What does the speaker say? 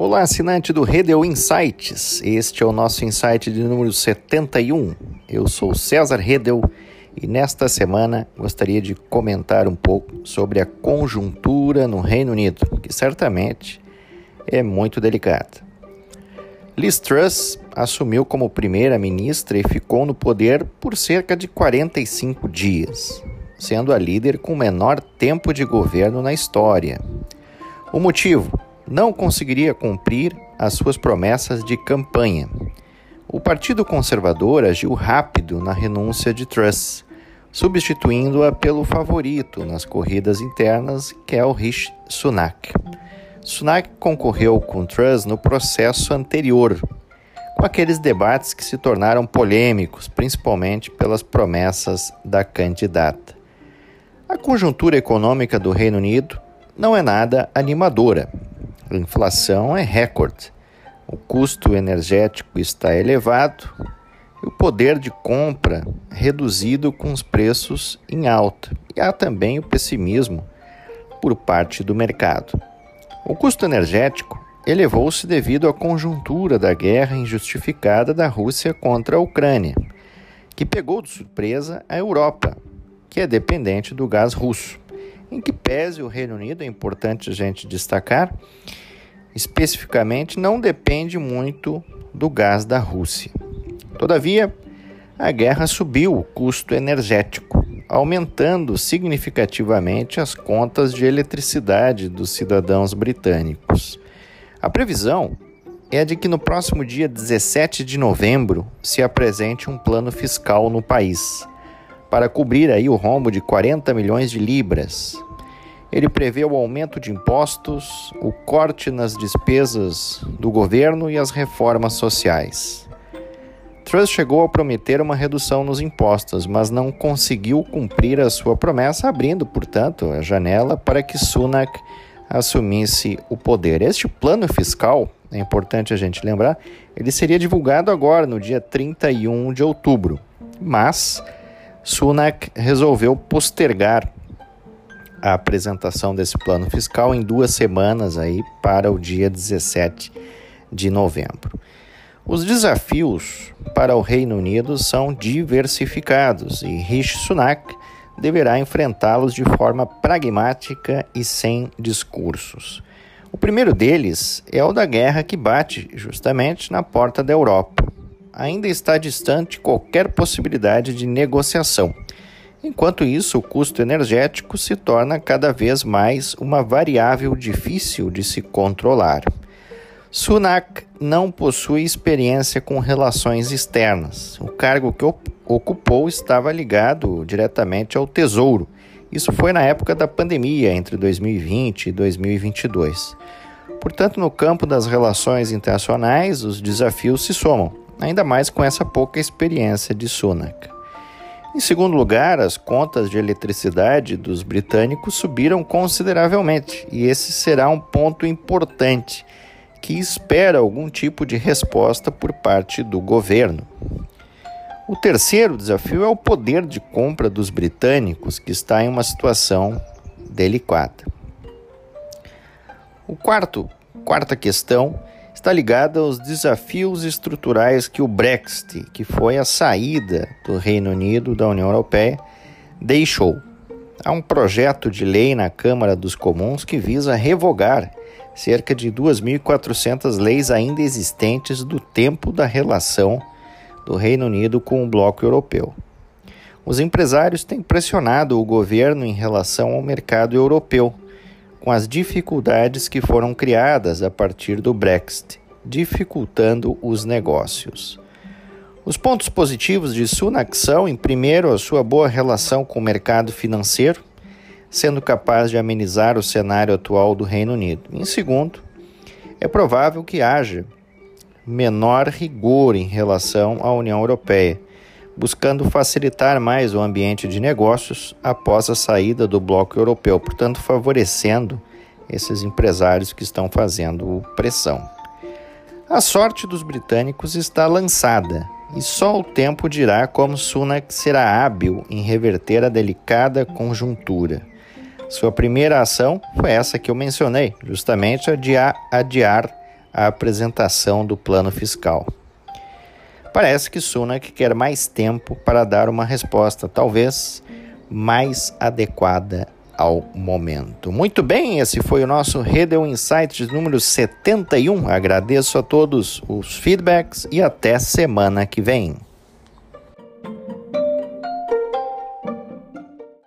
Olá, assinante do Redel Insights. Este é o nosso insight de número 71. Eu sou César Redel e nesta semana gostaria de comentar um pouco sobre a conjuntura no Reino Unido, que certamente é muito delicada. Liz Truss assumiu como primeira-ministra e ficou no poder por cerca de 45 dias, sendo a líder com menor tempo de governo na história. O motivo? Não conseguiria cumprir as suas promessas de campanha. O Partido Conservador agiu rápido na renúncia de Truss, substituindo-a pelo favorito nas corridas internas, que é o Sunak. Sunak concorreu com Truss no processo anterior, com aqueles debates que se tornaram polêmicos, principalmente pelas promessas da candidata. A conjuntura econômica do Reino Unido não é nada animadora. A inflação é recorde. O custo energético está elevado e o poder de compra reduzido com os preços em alta. E há também o pessimismo por parte do mercado. O custo energético elevou-se devido à conjuntura da guerra injustificada da Rússia contra a Ucrânia, que pegou de surpresa a Europa, que é dependente do gás russo. Em que pese o Reino Unido, é importante a gente destacar, especificamente não depende muito do gás da Rússia. Todavia, a guerra subiu o custo energético, aumentando significativamente as contas de eletricidade dos cidadãos britânicos. A previsão é de que no próximo dia 17 de novembro se apresente um plano fiscal no país para cobrir aí o rombo de 40 milhões de libras. Ele prevê o aumento de impostos, o corte nas despesas do governo e as reformas sociais. Truss chegou a prometer uma redução nos impostos, mas não conseguiu cumprir a sua promessa, abrindo, portanto, a janela para que Sunak assumisse o poder. Este plano fiscal, é importante a gente lembrar, ele seria divulgado agora, no dia 31 de outubro, mas Sunak resolveu postergar a apresentação desse plano fiscal em duas semanas aí para o dia 17 de novembro. Os desafios para o Reino Unido são diversificados e Rishi Sunak deverá enfrentá-los de forma pragmática e sem discursos. O primeiro deles é o da guerra que bate justamente na porta da Europa ainda está distante qualquer possibilidade de negociação. Enquanto isso, o custo energético se torna cada vez mais uma variável difícil de se controlar. Sunak não possui experiência com relações externas. O cargo que ocupou estava ligado diretamente ao Tesouro. Isso foi na época da pandemia, entre 2020 e 2022. Portanto, no campo das relações internacionais, os desafios se somam ainda mais com essa pouca experiência de Sunak. Em segundo lugar, as contas de eletricidade dos britânicos subiram consideravelmente, e esse será um ponto importante que espera algum tipo de resposta por parte do governo. O terceiro desafio é o poder de compra dos britânicos, que está em uma situação delicada. O quarto, quarta questão está ligada aos desafios estruturais que o Brexit, que foi a saída do Reino Unido da União Europeia, deixou. Há um projeto de lei na Câmara dos Comuns que visa revogar cerca de 2.400 leis ainda existentes do tempo da relação do Reino Unido com o bloco europeu. Os empresários têm pressionado o governo em relação ao mercado europeu com as dificuldades que foram criadas a partir do Brexit, dificultando os negócios. Os pontos positivos de Sunak são, em primeiro, a sua boa relação com o mercado financeiro, sendo capaz de amenizar o cenário atual do Reino Unido. Em segundo, é provável que haja menor rigor em relação à União Europeia, buscando facilitar mais o ambiente de negócios após a saída do bloco europeu, portanto, favorecendo esses empresários que estão fazendo pressão. A sorte dos britânicos está lançada e só o tempo dirá como Sunak será hábil em reverter a delicada conjuntura. Sua primeira ação foi essa que eu mencionei, justamente adiar, adiar a apresentação do plano fiscal. Parece que Sunak quer mais tempo para dar uma resposta, talvez mais adequada ao momento. Muito bem, esse foi o nosso Redel Insights número 71. Agradeço a todos os feedbacks e até semana que vem.